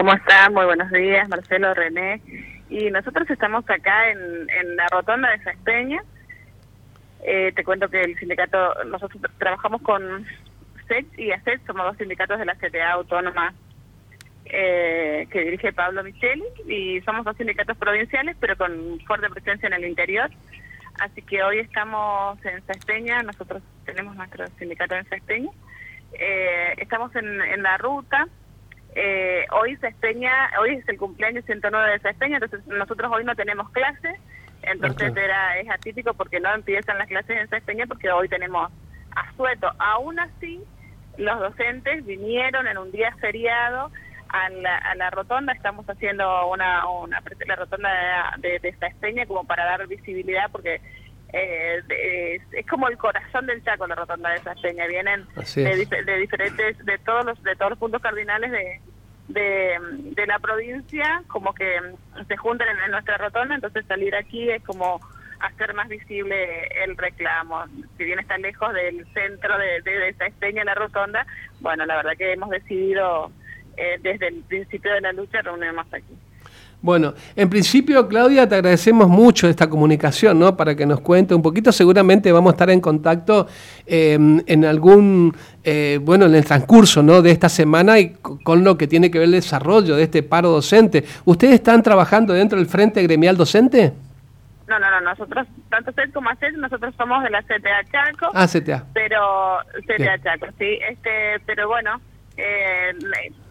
¿Cómo están? Muy buenos días, Marcelo, René. Y nosotros estamos acá en, en la rotonda de Saspeña. Eh, te cuento que el sindicato, nosotros trabajamos con SET y ACET, somos dos sindicatos de la CTA autónoma eh, que dirige Pablo Micheli y somos dos sindicatos provinciales pero con fuerte presencia en el interior. Así que hoy estamos en Saspeña, nosotros tenemos nuestro sindicato en Saspeña. Eh, estamos en, en la ruta eh, hoy Sesteña, hoy es el cumpleaños 109 de Sesteña, entonces nosotros hoy no tenemos clase, entonces era es atípico porque no empiezan las clases en Sesteña porque hoy tenemos asueto. Aún así, los docentes vinieron en un día feriado a la, a la rotonda, estamos haciendo una, una la rotonda de, de, de como para dar visibilidad porque eh, es, como el corazón del Chaco la rotonda de Sasteña vienen de, diferentes de todos los de todos los puntos cardinales de, de, la provincia como que se juntan en, nuestra rotonda. Entonces salir aquí es como hacer más visible el reclamo. Si bien está lejos del centro de, de, de la rotonda bueno la verdad que hemos decidido eh, desde el principio de la lucha reunirnos aquí bueno, en principio, Claudia, te agradecemos mucho esta comunicación, ¿no? Para que nos cuente un poquito. Seguramente vamos a estar en contacto em, en algún, eh, bueno, en el transcurso, ¿no? De esta semana y con lo que tiene que ver el desarrollo de este paro docente. ¿Ustedes están trabajando dentro del Frente Gremial Docente? No, no, no, nosotros, tanto CET como ACET, nosotros somos de la CTA Chaco. Ah, CTA. Pero, CTA Chaco, sí, este, pero bueno, eh,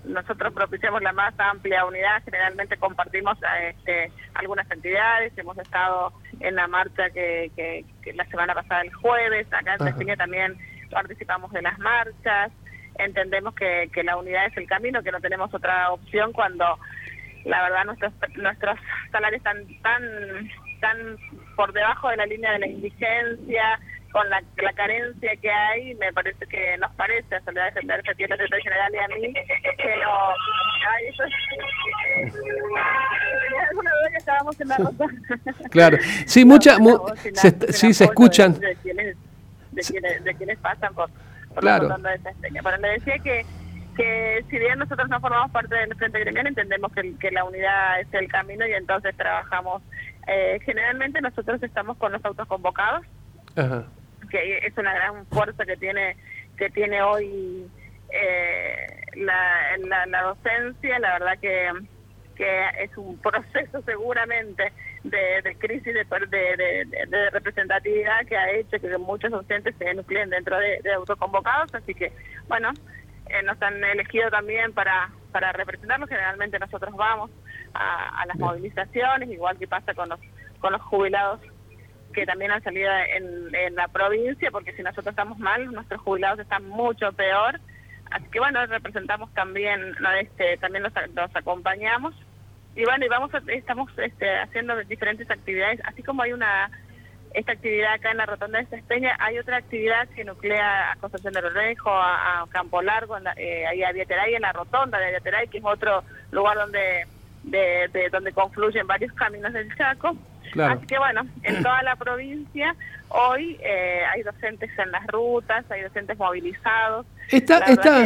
nosotros propiciamos la más amplia unidad, generalmente compartimos este, algunas entidades, hemos estado en la marcha que, que, la semana pasada el jueves, acá en España también participamos de las marchas, entendemos que, que la unidad es el camino, que no tenemos otra opción cuando la verdad nuestros nuestros salarios están tan tan por debajo de la línea de la indigencia, con la, la, carencia que hay, me parece que nos parece a Soledad Defender, que tiene el general y a mí, que no... Ay, eso es... alguna duda que estábamos en la. Claro, sí, mucha, se, sí, se escuchan. De, quienes, de, quienes, de quienes pasan por, por claro. la de esta Bueno, le decía que que si bien nosotros no formamos parte del Frente Gremial, entendemos que, que la unidad es el camino y entonces trabajamos. Eh, generalmente nosotros estamos con los autos convocados, Ajá que es una gran fuerza que tiene que tiene hoy eh, la, la, docencia, la verdad que, que es un proceso seguramente de, crisis de, de, de, representatividad que ha hecho que muchos docentes se nucleen dentro de, autoconvocados, así que bueno, eh, nos han elegido también para, para representarlos, generalmente nosotros vamos a, a las movilizaciones, igual que pasa con los, con los jubilados que también han salido en, en, la provincia, porque si nosotros estamos mal, nuestros jubilados están mucho peor. Así que bueno, representamos también, no, este, también los, acompañamos. Y bueno, y vamos estamos este, haciendo diferentes actividades, así como hay una esta actividad acá en la Rotonda de Cespeña, hay otra actividad que nuclea a Concepción de Lorejo, a, Campo Largo, en eh, ahí a Viateray, en la Rotonda de Viateray, que es otro lugar donde de, donde confluyen varios caminos del Chaco. Así que bueno, en toda la provincia hoy eh, hay docentes en las rutas, hay docentes movilizados. Esta, esta,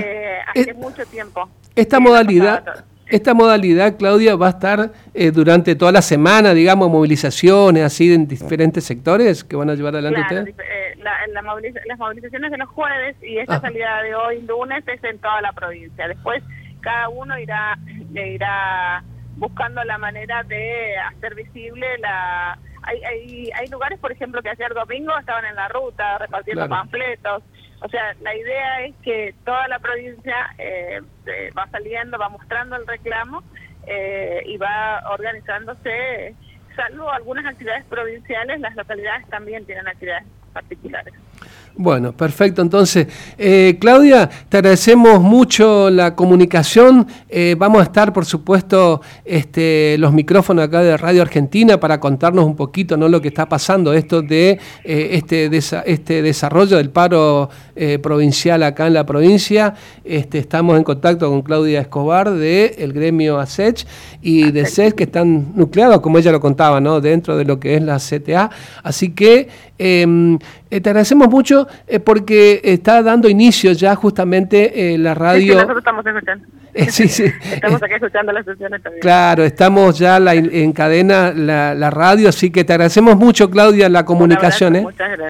hace mucho tiempo. Esta modalidad, esta modalidad, Claudia, va a estar eh, durante toda la semana, digamos, movilizaciones así en diferentes sectores que van a llevar adelante ustedes. Eh, las movilizaciones de los jueves y esta salida de hoy, lunes, es en toda la provincia. Después cada uno irá, irá buscando la manera de hacer visible la... Hay, hay, hay lugares, por ejemplo, que ayer domingo estaban en la ruta repartiendo panfletos. O sea, la idea es que toda la provincia eh, va saliendo, va mostrando el reclamo eh, y va organizándose, salvo algunas actividades provinciales, las localidades también tienen actividades particulares. Bueno, perfecto. Entonces, eh, Claudia, te agradecemos mucho la comunicación. Eh, vamos a estar, por supuesto, este, los micrófonos acá de Radio Argentina para contarnos un poquito ¿no? lo que está pasando, esto de eh, este, este desarrollo del paro provincial acá en la provincia. Este, estamos en contacto con Claudia Escobar de el gremio ASECH y de SES que están nucleados, como ella lo contaba, ¿no? dentro de lo que es la CTA. Así que em, te agradecemos mucho porque está dando inicio ya justamente la radio. nosotros estamos escuchando. sí, sí. estamos aquí escuchando las sesiones también. Claro, estamos ya la, en cadena la, la, radio, así que te agradecemos mucho, Claudia, la comunicación. Muchas gracias.